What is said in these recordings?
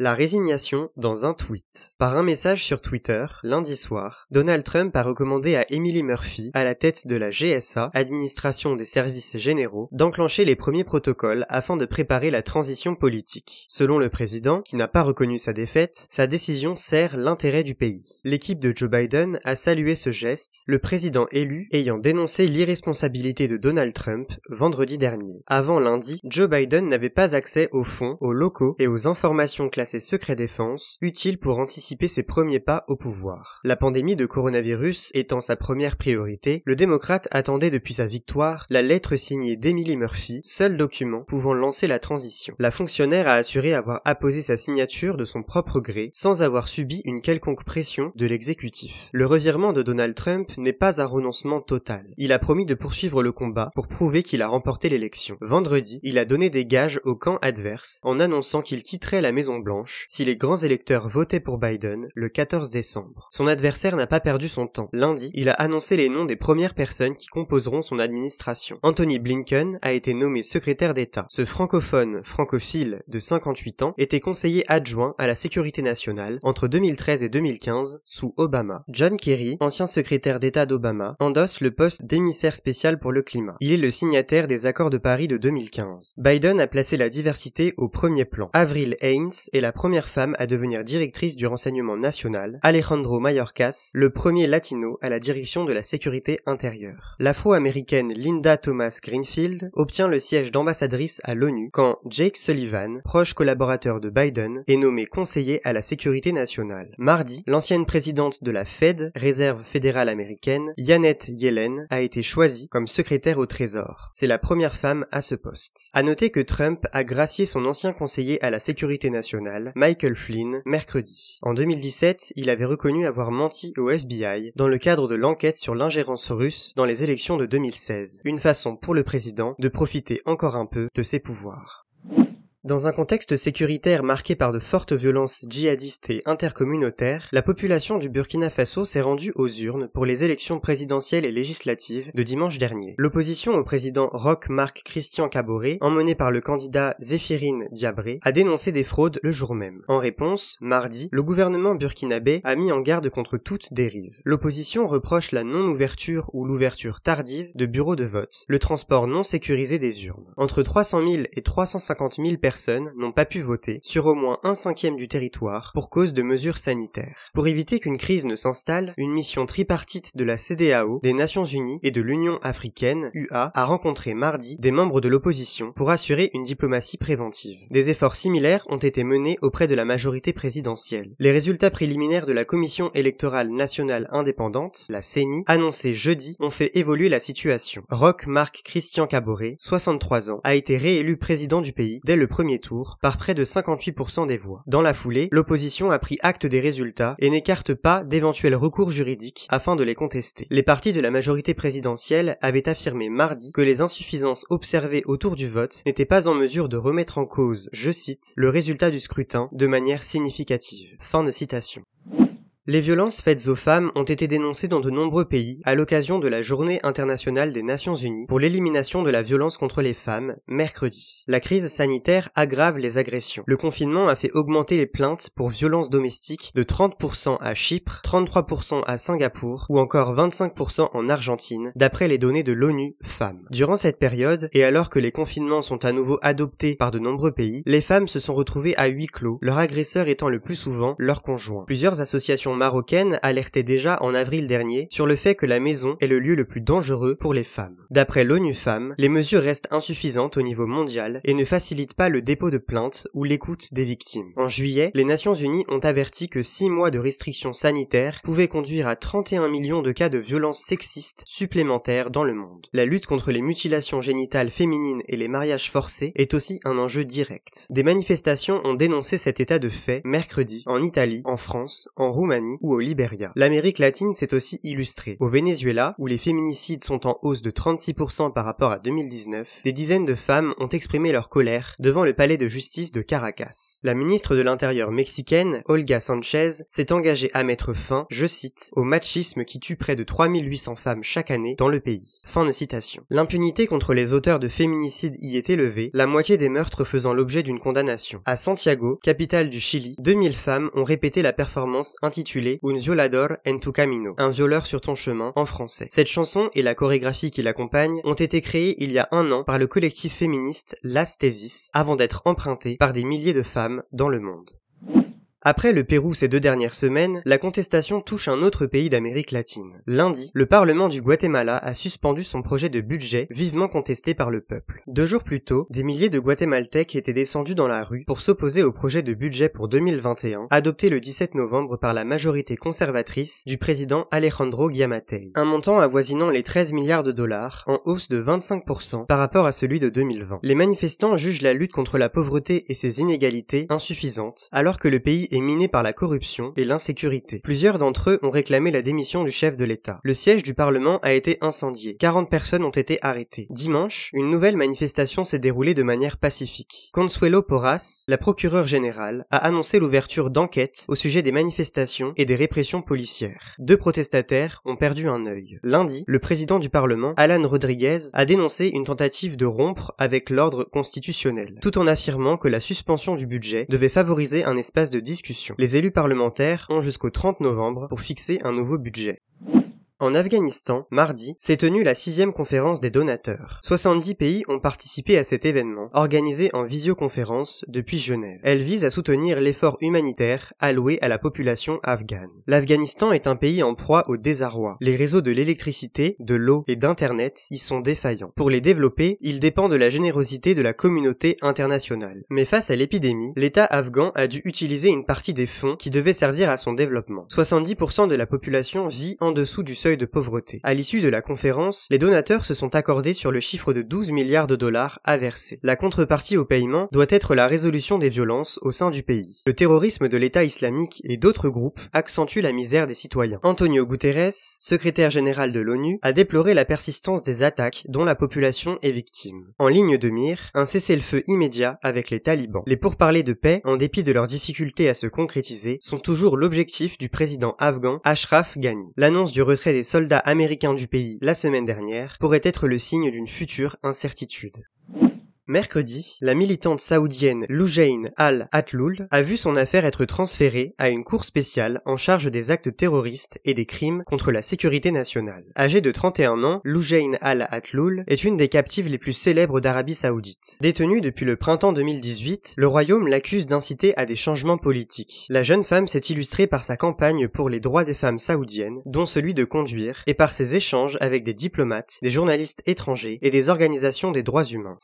La résignation dans un tweet. Par un message sur Twitter, lundi soir, Donald Trump a recommandé à Emily Murphy, à la tête de la GSA, Administration des Services Généraux, d'enclencher les premiers protocoles afin de préparer la transition politique. Selon le président, qui n'a pas reconnu sa défaite, sa décision sert l'intérêt du pays. L'équipe de Joe Biden a salué ce geste, le président élu ayant dénoncé l'irresponsabilité de Donald Trump vendredi dernier. Avant lundi, Joe Biden n'avait pas accès aux fonds, aux locaux et aux informations classées ses secrets défense, utiles pour anticiper ses premiers pas au pouvoir. La pandémie de coronavirus étant sa première priorité, le démocrate attendait depuis sa victoire la lettre signée d'Emily Murphy, seul document pouvant lancer la transition. La fonctionnaire a assuré avoir apposé sa signature de son propre gré, sans avoir subi une quelconque pression de l'exécutif. Le revirement de Donald Trump n'est pas un renoncement total. Il a promis de poursuivre le combat pour prouver qu'il a remporté l'élection. Vendredi, il a donné des gages au camp adverse en annonçant qu'il quitterait la Maison Blanche si les grands électeurs votaient pour Biden le 14 décembre. Son adversaire n'a pas perdu son temps. Lundi, il a annoncé les noms des premières personnes qui composeront son administration. Anthony Blinken a été nommé secrétaire d'État. Ce francophone francophile de 58 ans était conseiller adjoint à la sécurité nationale entre 2013 et 2015 sous Obama. John Kerry, ancien secrétaire d'État d'Obama, endosse le poste d'émissaire spécial pour le climat. Il est le signataire des accords de Paris de 2015. Biden a placé la diversité au premier plan. Avril Haines est la première femme à devenir directrice du renseignement national, Alejandro Mayorkas, le premier latino à la direction de la sécurité intérieure. L'afro-américaine Linda Thomas Greenfield obtient le siège d'ambassadrice à l'ONU quand Jake Sullivan, proche collaborateur de Biden, est nommé conseiller à la sécurité nationale. Mardi, l'ancienne présidente de la Fed, réserve fédérale américaine, Janet Yellen, a été choisie comme secrétaire au Trésor. C'est la première femme à ce poste. À noter que Trump a gracié son ancien conseiller à la sécurité nationale Michael Flynn, mercredi. En 2017, il avait reconnu avoir menti au FBI dans le cadre de l'enquête sur l'ingérence russe dans les élections de 2016. Une façon pour le président de profiter encore un peu de ses pouvoirs. Dans un contexte sécuritaire marqué par de fortes violences djihadistes et intercommunautaires, la population du Burkina Faso s'est rendue aux urnes pour les élections présidentielles et législatives de dimanche dernier. L'opposition au président Roch Marc Christian Caboret, emmenée par le candidat Zéphirine Diabré, a dénoncé des fraudes le jour même. En réponse, mardi, le gouvernement burkinabé a mis en garde contre toute dérive. L'opposition reproche la non-ouverture ou l'ouverture tardive de bureaux de vote, le transport non sécurisé des urnes. Entre 300 000 et 350 000 personnes personnes n'ont pas pu voter sur au moins un cinquième du territoire pour cause de mesures sanitaires. Pour éviter qu'une crise ne s'installe, une mission tripartite de la CDAO, des Nations Unies et de l'Union africaine, UA, a rencontré mardi des membres de l'opposition pour assurer une diplomatie préventive. Des efforts similaires ont été menés auprès de la majorité présidentielle. Les résultats préliminaires de la Commission électorale nationale indépendante, la CENI, annoncés jeudi, ont fait évoluer la situation. Roch Marc Christian Caboret, 63 ans, a été réélu président du pays dès le tour par près de 58% des voix. Dans la foulée, l'opposition a pris acte des résultats et n'écarte pas d'éventuels recours juridiques afin de les contester. Les partis de la majorité présidentielle avaient affirmé mardi que les insuffisances observées autour du vote n'étaient pas en mesure de remettre en cause, je cite, le résultat du scrutin de manière significative. Fin de citation. Les violences faites aux femmes ont été dénoncées dans de nombreux pays à l'occasion de la Journée internationale des Nations Unies pour l'élimination de la violence contre les femmes, mercredi. La crise sanitaire aggrave les agressions. Le confinement a fait augmenter les plaintes pour violences domestiques de 30% à Chypre, 33% à Singapour ou encore 25% en Argentine, d'après les données de l'ONU Femmes. Durant cette période, et alors que les confinements sont à nouveau adoptés par de nombreux pays, les femmes se sont retrouvées à huis clos, leur agresseur étant le plus souvent leur conjoint. Plusieurs associations marocaine alertait déjà en avril dernier sur le fait que la maison est le lieu le plus dangereux pour les femmes. D'après l'ONU Femmes, les mesures restent insuffisantes au niveau mondial et ne facilitent pas le dépôt de plaintes ou l'écoute des victimes. En juillet, les Nations Unies ont averti que 6 mois de restrictions sanitaires pouvaient conduire à 31 millions de cas de violences sexistes supplémentaires dans le monde. La lutte contre les mutilations génitales féminines et les mariages forcés est aussi un enjeu direct. Des manifestations ont dénoncé cet état de fait mercredi en Italie, en France, en Roumanie Ou au Liberia. L'Amérique latine s'est aussi illustrée. Au Venezuela, où les féminicides sont en hausse de 36% par rapport à 2019, des dizaines de femmes ont exprimé leur colère devant le palais de justice de Caracas. La ministre de l'Intérieur mexicaine, Olga Sanchez, s'est engagée à mettre fin, je cite, au machisme qui tue près de 3800 femmes chaque année dans le pays. Fin de citation. L'impunité contre les auteurs de féminicides y est élevée, la moitié des meurtres faisant l'objet d'une condamnation. À Santiago, capitale du Chili, 2000 femmes ont répété la performance intitulée Un violador en tu camino, un violeur sur ton chemin en français. Cette chanson et la chorégraphie qui l'accompagne ont été créées il y a un an par le collectif féministe Las Tesis, avant d'être empruntées par des milliers de femmes dans le monde. Après le Pérou ces deux dernières semaines, la contestation touche un autre pays d'Amérique latine. Lundi, le Parlement du Guatemala a suspendu son projet de budget vivement contesté par le peuple. Deux jours plus tôt, des milliers de Guatémaltèques étaient descendus dans la rue pour s'opposer au projet de budget pour 2021, adopté le 17 novembre par la majorité conservatrice du président Alejandro Giamatei. Un montant avoisinant les 13 milliards de dollars, en hausse de 25% par rapport à celui de 2020. Les manifestants jugent la lutte contre la pauvreté et ses inégalités insuffisante, alors que le pays est miné par la corruption et l'insécurité. Plusieurs d'entre eux ont réclamé la démission du chef de l'État. Le siège du Parlement a été incendié. 40 personnes ont été arrêtées. Dimanche, une nouvelle manifestation s'est déroulée de manière pacifique. Consuelo Porras, la procureure générale, a annoncé l'ouverture d'enquêtes au sujet des manifestations et des répressions policières. Deux protestataires ont perdu un œil. Lundi, le président du Parlement, Alan Rodriguez, a dénoncé une tentative de rompre avec l'ordre constitutionnel, tout en affirmant que la suspension du budget devait favoriser un espace de discussion les élus parlementaires ont jusqu'au 30 novembre pour fixer un nouveau budget. En Afghanistan, mardi, s'est tenue la sixième conférence des donateurs. 70 pays ont participé à cet événement, organisé en visioconférence depuis Genève. Elle vise à soutenir l'effort humanitaire alloué à la population afghane. L'Afghanistan est un pays en proie au désarroi. Les réseaux de l'électricité, de l'eau et d'Internet y sont défaillants. Pour les développer, il dépend de la générosité de la communauté internationale. Mais face à l'épidémie, l'État afghan a dû utiliser une partie des fonds qui devaient servir à son développement. 70% de la population vit en dessous du seuil de pauvreté. À l'issue de la conférence, les donateurs se sont accordés sur le chiffre de 12 milliards de dollars à verser. La contrepartie au paiement doit être la résolution des violences au sein du pays. Le terrorisme de l'État islamique et d'autres groupes accentuent la misère des citoyens. Antonio Guterres, secrétaire général de l'ONU, a déploré la persistance des attaques dont la population est victime. En ligne de mire, un cessez-le-feu immédiat avec les talibans. Les pourparlers de paix, en dépit de leurs difficultés à se concrétiser, sont toujours l'objectif du président afghan Ashraf Ghani. L'annonce du retrait des soldats américains du pays la semaine dernière pourrait être le signe d'une future incertitude. Mercredi, la militante saoudienne Loujain Al-Atloul a vu son affaire être transférée à une cour spéciale en charge des actes terroristes et des crimes contre la sécurité nationale. Âgée de 31 ans, Loujain Al-Atloul est une des captives les plus célèbres d'Arabie saoudite. Détenue depuis le printemps 2018, le royaume l'accuse d'inciter à des changements politiques. La jeune femme s'est illustrée par sa campagne pour les droits des femmes saoudiennes, dont celui de conduire, et par ses échanges avec des diplomates, des journalistes étrangers et des organisations des droits humains.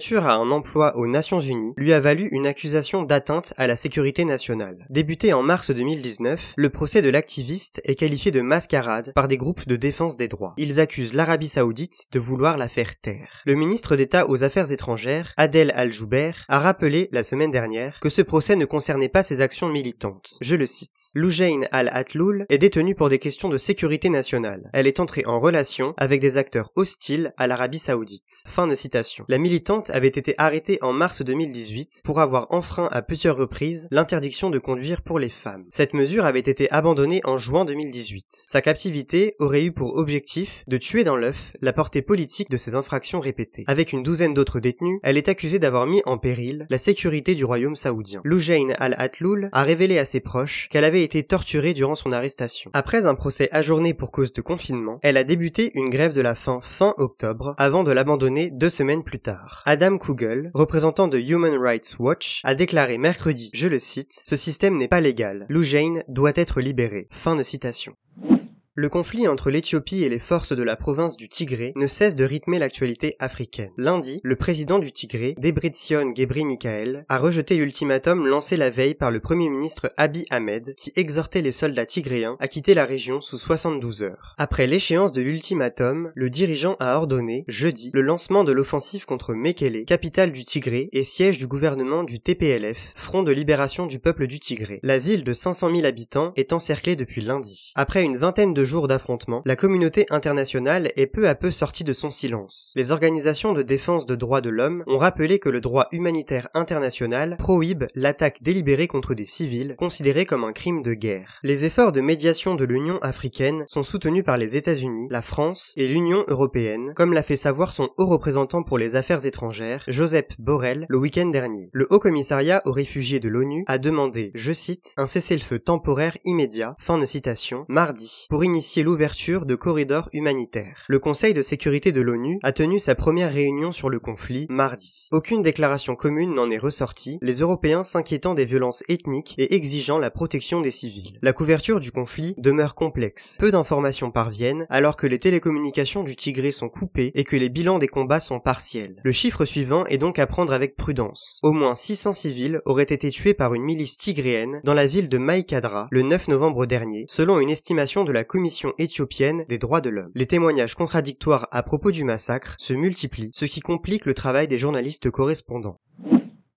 Candidature à un emploi aux Nations Unies lui a valu une accusation d'atteinte à la sécurité nationale. Débuté en mars 2019, le procès de l'activiste est qualifié de mascarade par des groupes de défense des droits. Ils accusent l'Arabie saoudite de vouloir la faire taire. Le ministre d'État aux Affaires étrangères, Adel Al-Jouber, a rappelé la semaine dernière que ce procès ne concernait pas ses actions militantes. Je le cite. Loujain Al-Atloul est détenue pour des questions de sécurité nationale. Elle est entrée en relation avec des acteurs hostiles à l'Arabie saoudite. Fin de citation. La militante avait été arrêté en mars 2018 pour avoir enfreint à plusieurs reprises l'interdiction de conduire pour les femmes. Cette mesure avait été abandonnée en juin 2018. Sa captivité aurait eu pour objectif de tuer dans l'œuf la portée politique de ces infractions répétées. Avec une douzaine d'autres détenus, elle est accusée d'avoir mis en péril la sécurité du royaume saoudien. Loujain al-Atloul a révélé à ses proches qu'elle avait été torturée durant son arrestation. Après un procès ajourné pour cause de confinement, elle a débuté une grève de la faim fin octobre avant de l'abandonner deux semaines plus tard. Adam Kugel, représentant de Human Rights Watch, a déclaré mercredi, je le cite, Ce système n'est pas légal. Lou Jane doit être libéré. Fin de citation. Le conflit entre l'Éthiopie et les forces de la province du Tigré ne cesse de rythmer l'actualité africaine. Lundi, le président du Tigré, Debretsion Gebri Mikael, a rejeté l'ultimatum lancé la veille par le premier ministre Abiy Ahmed qui exhortait les soldats tigréens à quitter la région sous 72 heures. Après l'échéance de l'ultimatum, le dirigeant a ordonné, jeudi, le lancement de l'offensive contre Mekele, capitale du Tigré et siège du gouvernement du TPLF, Front de libération du peuple du Tigré. La ville de 500 000 habitants est encerclée depuis lundi. Après une vingtaine de jours d'affrontements, la communauté internationale est peu à peu sortie de son silence. Les organisations de défense de droits de l'homme ont rappelé que le droit humanitaire international prohibe l'attaque délibérée contre des civils, considérés comme un crime de guerre. Les efforts de médiation de l'Union africaine sont soutenus par les États-Unis, la France et l'Union européenne, comme l'a fait savoir son haut représentant pour les affaires étrangères, Joseph Borrell, le week-end dernier. Le Haut Commissariat aux réfugiés de l'ONU a demandé, je cite, un cessez-le-feu temporaire immédiat, fin de citation, mardi, pour initier l'ouverture de corridors humanitaires. Le Conseil de sécurité de l'ONU a tenu sa première réunion sur le conflit mardi. Aucune déclaration commune n'en est ressortie, les Européens s'inquiétant des violences ethniques et exigeant la protection des civils. La couverture du conflit demeure complexe. Peu d'informations parviennent alors que les télécommunications du Tigré sont coupées et que les bilans des combats sont partiels. Le chiffre suivant est donc à prendre avec prudence. Au moins 600 civils auraient été tués par une milice tigréenne dans la ville de Maïkadra le 9 novembre dernier, selon une estimation de la Éthiopienne des droits de l'homme. Les témoignages contradictoires à propos du massacre se multiplient, ce qui complique le travail des journalistes correspondants.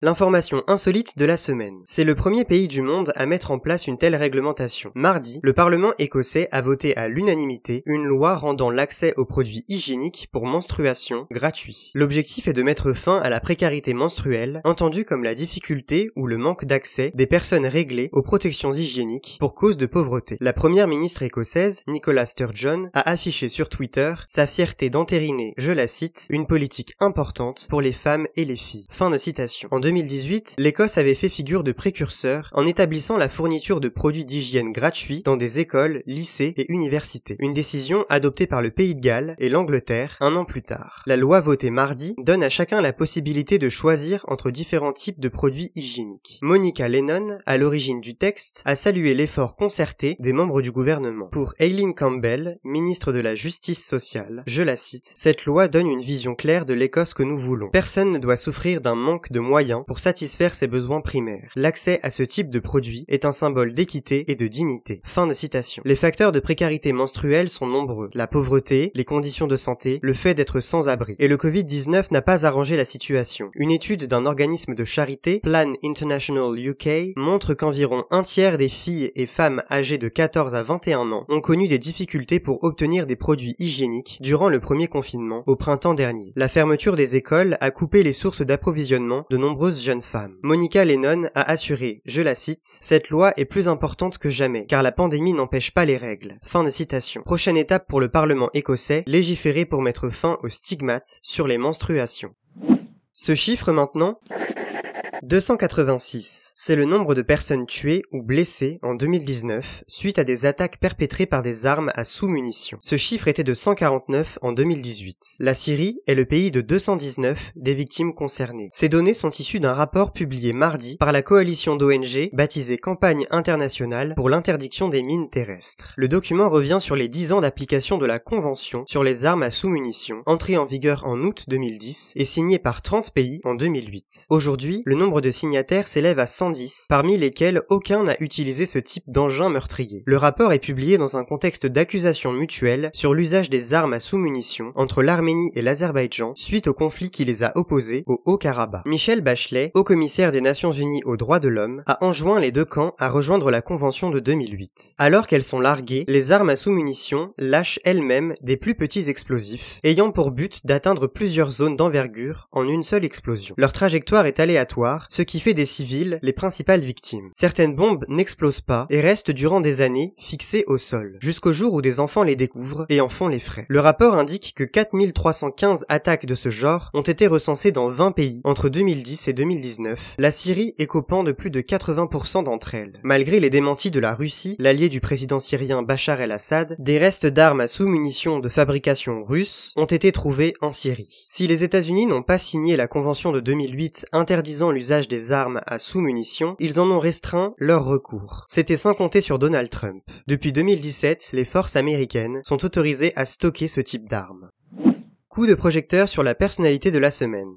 L'information insolite de la semaine. C'est le premier pays du monde à mettre en place une telle réglementation. Mardi, le Parlement écossais a voté à l'unanimité une loi rendant l'accès aux produits hygiéniques pour menstruation gratuit. L'objectif est de mettre fin à la précarité menstruelle, entendue comme la difficulté ou le manque d'accès des personnes réglées aux protections hygiéniques pour cause de pauvreté. La première ministre écossaise, Nicola Sturgeon, a affiché sur Twitter sa fierté d'entériner, je la cite, une politique importante pour les femmes et les filles. Fin de citation. 2018, l'Écosse avait fait figure de précurseur en établissant la fourniture de produits d'hygiène gratuits dans des écoles, lycées et universités. Une décision adoptée par le Pays de Galles et l'Angleterre un an plus tard. La loi votée mardi donne à chacun la possibilité de choisir entre différents types de produits hygiéniques. Monica Lennon, à l'origine du texte, a salué l'effort concerté des membres du gouvernement. Pour Aileen Campbell, ministre de la Justice sociale, je la cite, cette loi donne une vision claire de l'Écosse que nous voulons. Personne ne doit souffrir d'un manque de moyens pour satisfaire ses besoins primaires. L'accès à ce type de produit est un symbole d'équité et de dignité. Fin de citation. Les facteurs de précarité menstruelle sont nombreux. La pauvreté, les conditions de santé, le fait d'être sans abri. Et le Covid-19 n'a pas arrangé la situation. Une étude d'un organisme de charité, Plan International UK, montre qu'environ un tiers des filles et femmes âgées de 14 à 21 ans ont connu des difficultés pour obtenir des produits hygiéniques durant le premier confinement, au printemps dernier. La fermeture des écoles a coupé les sources d'approvisionnement de nombreuses Monica Lennon a assuré, je la cite, cette loi est plus importante que jamais, car la pandémie n'empêche pas les règles. Fin de citation. Prochaine étape pour le Parlement écossais, légiférer pour mettre fin aux stigmates sur les menstruations. Ce chiffre maintenant 286. C'est le nombre de personnes tuées ou blessées en 2019 suite à des attaques perpétrées par des armes à sous-munitions. Ce chiffre était de 149 en 2018. La Syrie est le pays de 219 des victimes concernées. Ces données sont issues d'un rapport publié mardi par la coalition d'ONG baptisée Campagne internationale pour l'interdiction des mines terrestres. Le document revient sur les 10 ans d'application de la Convention sur les armes à sous-munitions, entrée en vigueur en août 2010 et signée par 30 pays en 2008. Aujourd'hui, le nombre de signataires s'élève à 110, parmi lesquels aucun n'a utilisé ce type d'engin meurtrier. Le rapport est publié dans un contexte d'accusation mutuelle sur l'usage des armes à sous-munitions entre l'Arménie et l'Azerbaïdjan suite au conflit qui les a opposés au Haut-Karabakh. Michel Bachelet, haut commissaire des Nations Unies aux droits de l'homme, a enjoint les deux camps à rejoindre la convention de 2008. Alors qu'elles sont larguées, les armes à sous-munitions lâchent elles-mêmes des plus petits explosifs, ayant pour but d'atteindre plusieurs zones d'envergure en une seule explosion. Leur trajectoire est aléatoire ce qui fait des civils les principales victimes. Certaines bombes n'explosent pas et restent durant des années fixées au sol, jusqu'au jour où des enfants les découvrent et en font les frais. Le rapport indique que 4315 attaques de ce genre ont été recensées dans 20 pays entre 2010 et 2019, la Syrie écopant de plus de 80% d'entre elles. Malgré les démentis de la Russie, l'allié du président syrien Bachar el-Assad, des restes d'armes à sous-munitions de fabrication russe ont été trouvés en Syrie. Si les États-Unis n'ont pas signé la convention de 2008 interdisant l'usage l'usage des armes à sous-munitions, ils en ont restreint leur recours. C'était sans compter sur Donald Trump. Depuis 2017, les forces américaines sont autorisées à stocker ce type d'armes. Coup de projecteur sur la personnalité de la semaine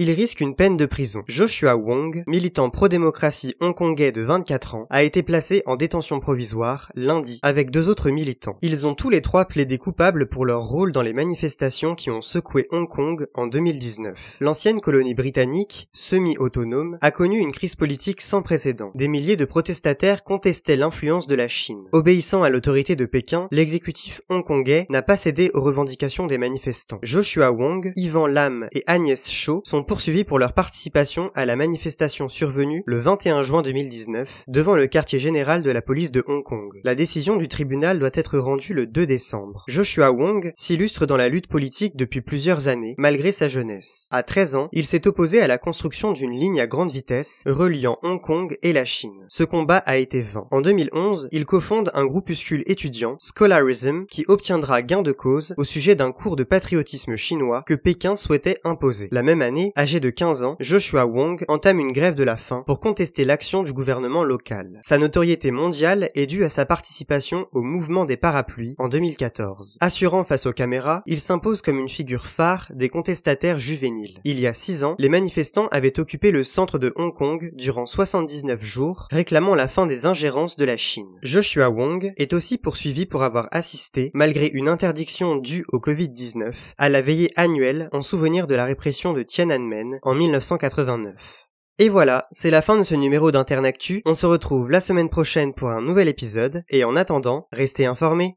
il risque une peine de prison. Joshua Wong, militant pro-démocratie hongkongais de 24 ans, a été placé en détention provisoire lundi avec deux autres militants. Ils ont tous les trois plaidé coupables pour leur rôle dans les manifestations qui ont secoué Hong Kong en 2019. L'ancienne colonie britannique, semi-autonome, a connu une crise politique sans précédent. Des milliers de protestataires contestaient l'influence de la Chine. Obéissant à l'autorité de Pékin, l'exécutif hongkongais n'a pas cédé aux revendications des manifestants. Joshua Wong, Ivan Lam et Agnès Cho sont poursuivis pour leur participation à la manifestation survenue le 21 juin 2019 devant le quartier général de la police de Hong Kong. La décision du tribunal doit être rendue le 2 décembre. Joshua Wong s'illustre dans la lutte politique depuis plusieurs années, malgré sa jeunesse. À 13 ans, il s'est opposé à la construction d'une ligne à grande vitesse reliant Hong Kong et la Chine. Ce combat a été vain. En 2011, il cofonde un groupuscule étudiant, Scholarism, qui obtiendra gain de cause au sujet d'un cours de patriotisme chinois que Pékin souhaitait imposer. La même année, âgé de 15 ans, Joshua Wong entame une grève de la faim pour contester l'action du gouvernement local. Sa notoriété mondiale est due à sa participation au mouvement des parapluies en 2014. Assurant face aux caméras, il s'impose comme une figure phare des contestataires juvéniles. Il y a 6 ans, les manifestants avaient occupé le centre de Hong Kong durant 79 jours, réclamant la fin des ingérences de la Chine. Joshua Wong est aussi poursuivi pour avoir assisté, malgré une interdiction due au Covid-19, à la veillée annuelle en souvenir de la répression de Tiananmen en 1989. Et voilà, c'est la fin de ce numéro d'Internactu. On se retrouve la semaine prochaine pour un nouvel épisode, et en attendant, restez informés.